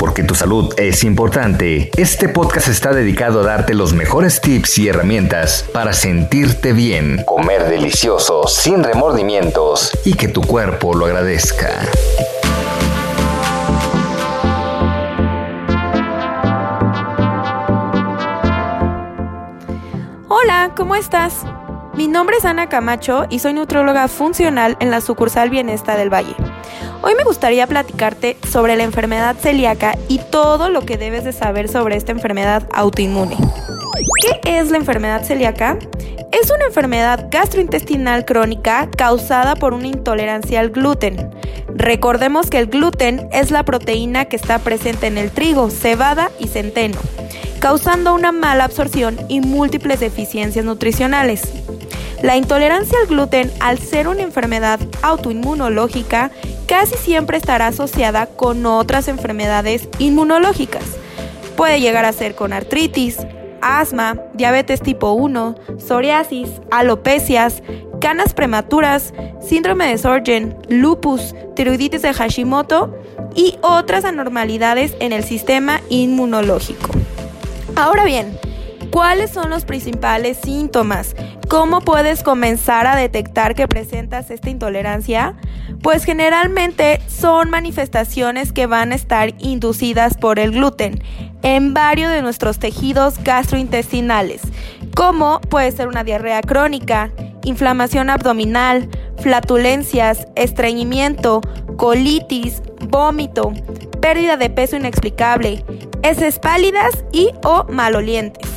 Porque tu salud es importante, este podcast está dedicado a darte los mejores tips y herramientas para sentirte bien, comer delicioso, sin remordimientos y que tu cuerpo lo agradezca. Hola, ¿cómo estás? Mi nombre es Ana Camacho y soy nutróloga funcional en la sucursal Bienesta del Valle. Hoy me gustaría platicarte sobre la enfermedad celíaca y todo lo que debes de saber sobre esta enfermedad autoinmune. ¿Qué es la enfermedad celíaca? Es una enfermedad gastrointestinal crónica causada por una intolerancia al gluten. Recordemos que el gluten es la proteína que está presente en el trigo, cebada y centeno, causando una mala absorción y múltiples deficiencias nutricionales. La intolerancia al gluten, al ser una enfermedad autoinmunológica, casi siempre estará asociada con otras enfermedades inmunológicas. Puede llegar a ser con artritis, asma, diabetes tipo 1, psoriasis, alopecias, canas prematuras, síndrome de Sjögren, lupus, tiroiditis de Hashimoto y otras anormalidades en el sistema inmunológico. Ahora bien, ¿cuáles son los principales síntomas? ¿Cómo puedes comenzar a detectar que presentas esta intolerancia? Pues generalmente son manifestaciones que van a estar inducidas por el gluten en varios de nuestros tejidos gastrointestinales, como puede ser una diarrea crónica, inflamación abdominal, flatulencias, estreñimiento, colitis, vómito, pérdida de peso inexplicable, heces pálidas y o malolientes.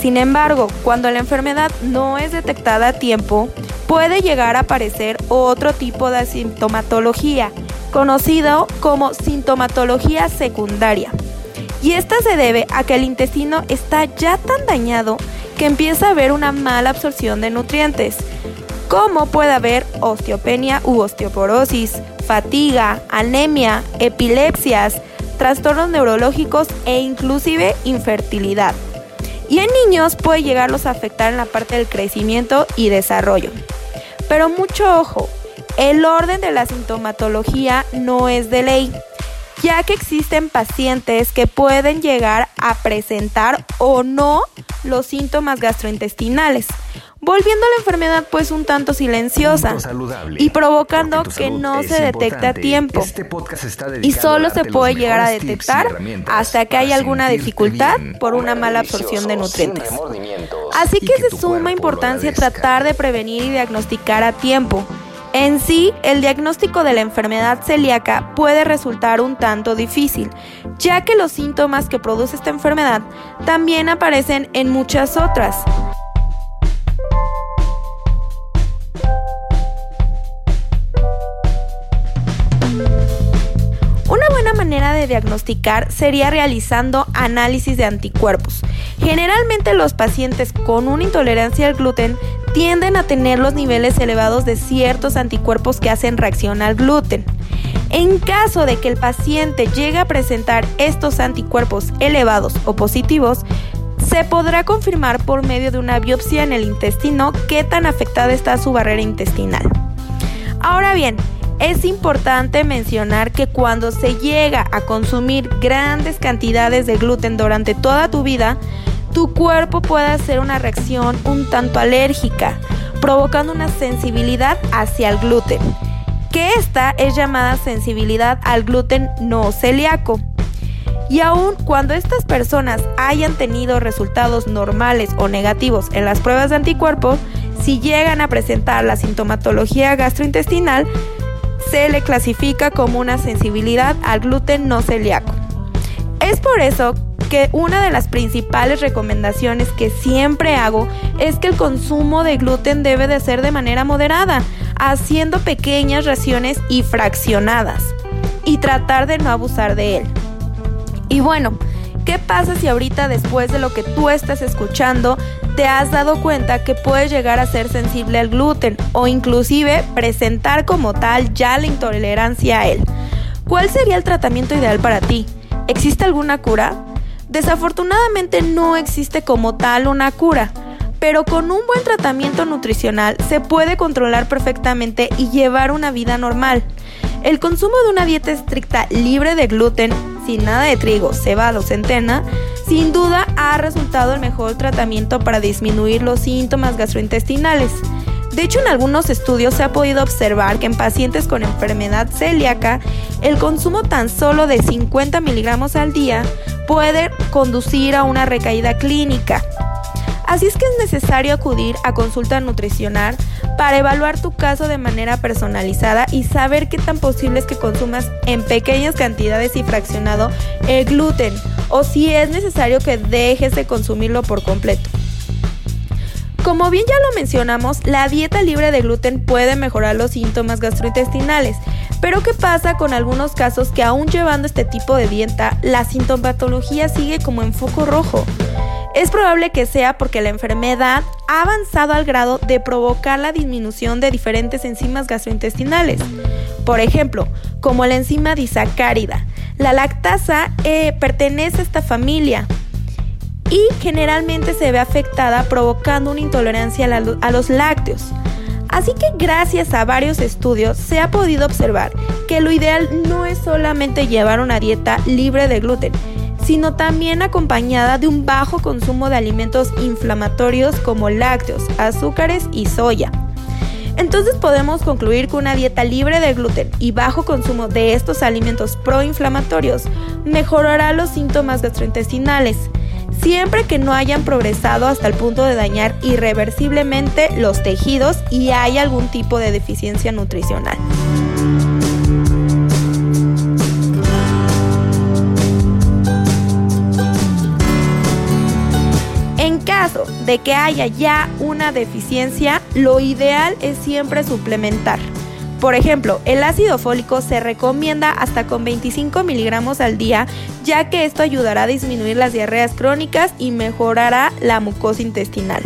Sin embargo, cuando la enfermedad no es detectada a tiempo, puede llegar a aparecer otro tipo de sintomatología, conocido como sintomatología secundaria. Y esta se debe a que el intestino está ya tan dañado que empieza a haber una mala absorción de nutrientes, como puede haber osteopenia u osteoporosis, fatiga, anemia, epilepsias, trastornos neurológicos e inclusive infertilidad y en niños puede llegarlos a afectar en la parte del crecimiento y desarrollo. Pero mucho ojo, el orden de la sintomatología no es de ley, ya que existen pacientes que pueden llegar a presentar o no los síntomas gastrointestinales, volviendo la enfermedad pues un tanto silenciosa y provocando que no se detecte a tiempo. Este y solo se puede llegar a detectar hasta que hay alguna dificultad por una mala absorción de nutrientes. Así que es de suma importancia tratar de prevenir y diagnosticar a tiempo. En sí, el diagnóstico de la enfermedad celíaca puede resultar un tanto difícil, ya que los síntomas que produce esta enfermedad también aparecen en muchas otras. Manera de diagnosticar sería realizando análisis de anticuerpos. Generalmente los pacientes con una intolerancia al gluten tienden a tener los niveles elevados de ciertos anticuerpos que hacen reacción al gluten. En caso de que el paciente llegue a presentar estos anticuerpos elevados o positivos, se podrá confirmar por medio de una biopsia en el intestino qué tan afectada está su barrera intestinal. Ahora bien, es importante mencionar que cuando se llega a consumir grandes cantidades de gluten durante toda tu vida, tu cuerpo puede hacer una reacción un tanto alérgica, provocando una sensibilidad hacia el gluten, que esta es llamada sensibilidad al gluten no celíaco. Y aun cuando estas personas hayan tenido resultados normales o negativos en las pruebas de anticuerpos, si llegan a presentar la sintomatología gastrointestinal, se le clasifica como una sensibilidad al gluten no celíaco. Es por eso que una de las principales recomendaciones que siempre hago es que el consumo de gluten debe de ser de manera moderada, haciendo pequeñas raciones y fraccionadas, y tratar de no abusar de él. Y bueno, ¿qué pasa si ahorita después de lo que tú estás escuchando te has dado cuenta que puedes llegar a ser sensible al gluten o inclusive presentar como tal ya la intolerancia a él? ¿Cuál sería el tratamiento ideal para ti? ¿Existe alguna cura? Desafortunadamente no existe como tal una cura, pero con un buen tratamiento nutricional se puede controlar perfectamente y llevar una vida normal. El consumo de una dieta estricta libre de gluten, sin nada de trigo, cebada o centena, sin duda ha resultado el mejor tratamiento para disminuir los síntomas gastrointestinales. De hecho, en algunos estudios se ha podido observar que en pacientes con enfermedad celíaca, el consumo tan solo de 50 miligramos al día puede conducir a una recaída clínica. Así es que es necesario acudir a consulta nutricional para evaluar tu caso de manera personalizada y saber qué tan posible es que consumas en pequeñas cantidades y fraccionado el gluten o si es necesario que dejes de consumirlo por completo. Como bien ya lo mencionamos, la dieta libre de gluten puede mejorar los síntomas gastrointestinales, pero ¿qué pasa con algunos casos que aún llevando este tipo de dieta, la sintomatología sigue como en foco rojo? Es probable que sea porque la enfermedad ha avanzado al grado de provocar la disminución de diferentes enzimas gastrointestinales. Por ejemplo, como la enzima disacárida. La lactasa eh, pertenece a esta familia y generalmente se ve afectada provocando una intolerancia a los lácteos. Así que gracias a varios estudios se ha podido observar que lo ideal no es solamente llevar una dieta libre de gluten, sino también acompañada de un bajo consumo de alimentos inflamatorios como lácteos, azúcares y soya. Entonces podemos concluir que una dieta libre de gluten y bajo consumo de estos alimentos proinflamatorios mejorará los síntomas gastrointestinales, siempre que no hayan progresado hasta el punto de dañar irreversiblemente los tejidos y hay algún tipo de deficiencia nutricional. De que haya ya una deficiencia, lo ideal es siempre suplementar. Por ejemplo, el ácido fólico se recomienda hasta con 25 miligramos al día, ya que esto ayudará a disminuir las diarreas crónicas y mejorará la mucosa intestinal.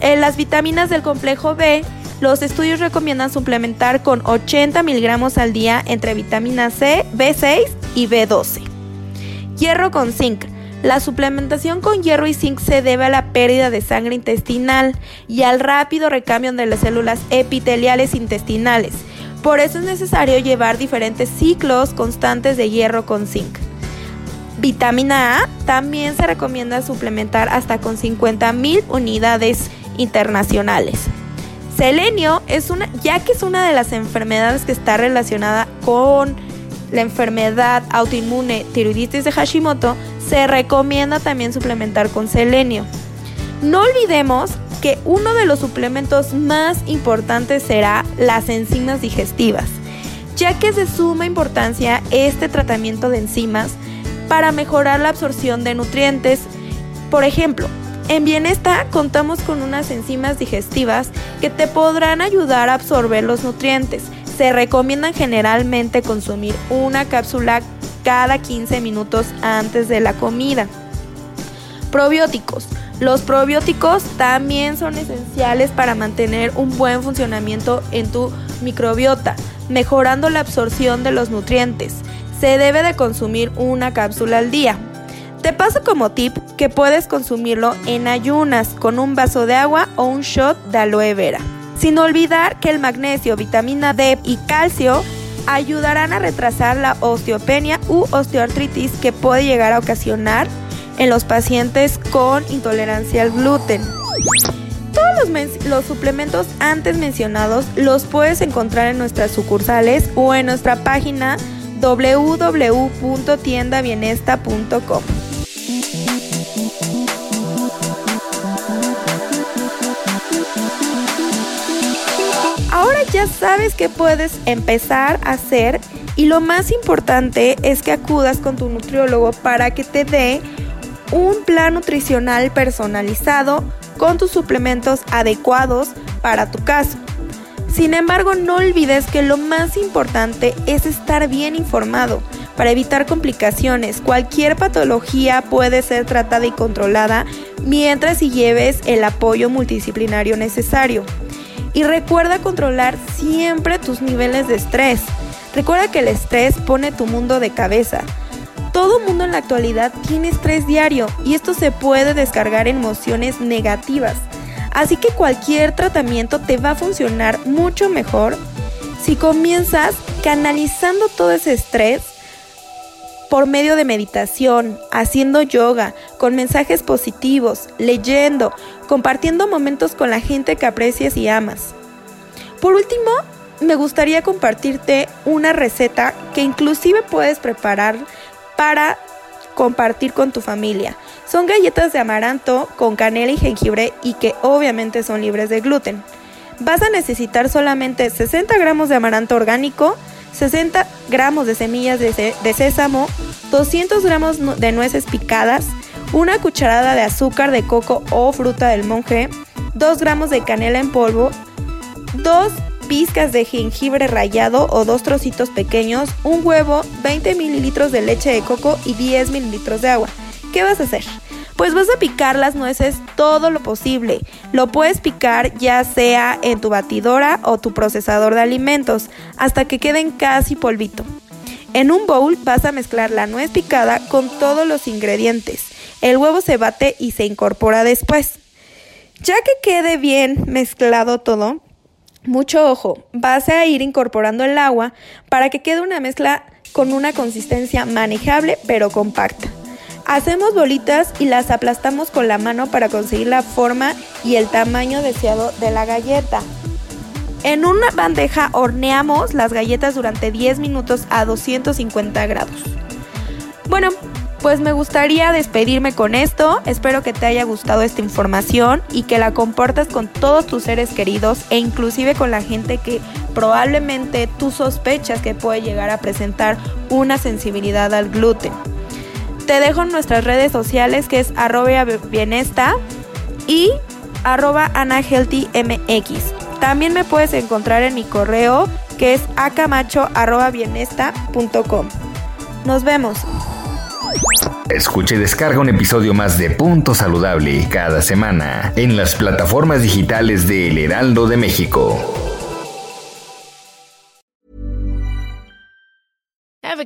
En las vitaminas del complejo B, los estudios recomiendan suplementar con 80 miligramos al día entre vitamina C, B6 y B12. Hierro con zinc. La suplementación con hierro y zinc se debe a la pérdida de sangre intestinal y al rápido recambio de las células epiteliales intestinales. Por eso es necesario llevar diferentes ciclos constantes de hierro con zinc. Vitamina A también se recomienda suplementar hasta con 50.000 unidades internacionales. Selenio es una, ya que es una de las enfermedades que está relacionada con la enfermedad autoinmune tiroiditis de Hashimoto, se recomienda también suplementar con selenio. No olvidemos que uno de los suplementos más importantes será las enzimas digestivas, ya que es de suma importancia este tratamiento de enzimas para mejorar la absorción de nutrientes. Por ejemplo, en Bienestar contamos con unas enzimas digestivas que te podrán ayudar a absorber los nutrientes se recomiendan generalmente consumir una cápsula cada 15 minutos antes de la comida. Probióticos. Los probióticos también son esenciales para mantener un buen funcionamiento en tu microbiota, mejorando la absorción de los nutrientes. Se debe de consumir una cápsula al día. Te paso como tip que puedes consumirlo en ayunas con un vaso de agua o un shot de aloe vera. Sin olvidar que el magnesio, vitamina D y calcio ayudarán a retrasar la osteopenia u osteoartritis que puede llegar a ocasionar en los pacientes con intolerancia al gluten. Todos los, suplementos antes mencionados los puedes encontrar en nuestras sucursales o en nuestra página www.tiendabienesta.com. sabes qué puedes empezar a hacer y lo más importante es que acudas con tu nutriólogo para que te dé un plan nutricional personalizado con tus suplementos adecuados para tu caso. Sin embargo, no olvides que lo más importante es estar bien informado para evitar complicaciones. Cualquier patología puede ser tratada y controlada mientras si lleves el apoyo multidisciplinario necesario. Y recuerda controlar siempre tus niveles de estrés. Recuerda que el estrés pone tu mundo de cabeza. Todo mundo en la actualidad tiene estrés diario y esto se puede descargar en emociones negativas. Así que cualquier tratamiento te va a funcionar mucho mejor si comienzas canalizando todo ese estrés por medio de meditación, haciendo yoga, con mensajes positivos, leyendo, compartiendo momentos con la gente que aprecias y amas. Por último, me gustaría compartirte una receta que inclusive puedes preparar para compartir con tu familia. Son galletas de amaranto con canela y jengibre y que obviamente son libres de gluten. Vas a necesitar solamente 60 gramos de amaranto orgánico, 60 gramos de semillas de, sésamo, 200 gramos de nueces picadas, una cucharada de azúcar de coco o fruta del monje, 2 gramos de canela en polvo, 2 pizcas de jengibre rallado o dos trocitos pequeños, un huevo, 20 mililitros de leche de coco y 10 mililitros de agua. ¿Qué vas a hacer? Pues vas a picar las nueces todo lo posible. Lo puedes picar ya sea en tu batidora o tu procesador de alimentos hasta que queden casi polvito. En un bowl vas a mezclar la nuez picada con todos los ingredientes. El huevo se bate y se incorpora después. Ya que quede bien mezclado todo, mucho ojo, vas a ir incorporando el agua para que quede una mezcla con una consistencia manejable pero compacta. Hacemos bolitas y las aplastamos con la mano para conseguir la forma y el tamaño deseado de la galleta. En una bandeja horneamos las galletas durante 10 minutos a 250 grados. Bueno, pues me gustaría despedirme con esto. Espero que te haya gustado esta información y que la compartas con todos tus seres queridos e inclusive con la gente que probablemente tú sospechas que puede llegar a presentar una sensibilidad al gluten. Te dejo en nuestras redes sociales que es arroba bienesta y arroba anahealthymx. También me puedes encontrar en mi correo que es acamacho.bienesta.com. Nos vemos. Escucha y descarga un episodio más de Punto Saludable cada semana en las plataformas digitales de El Heraldo de México.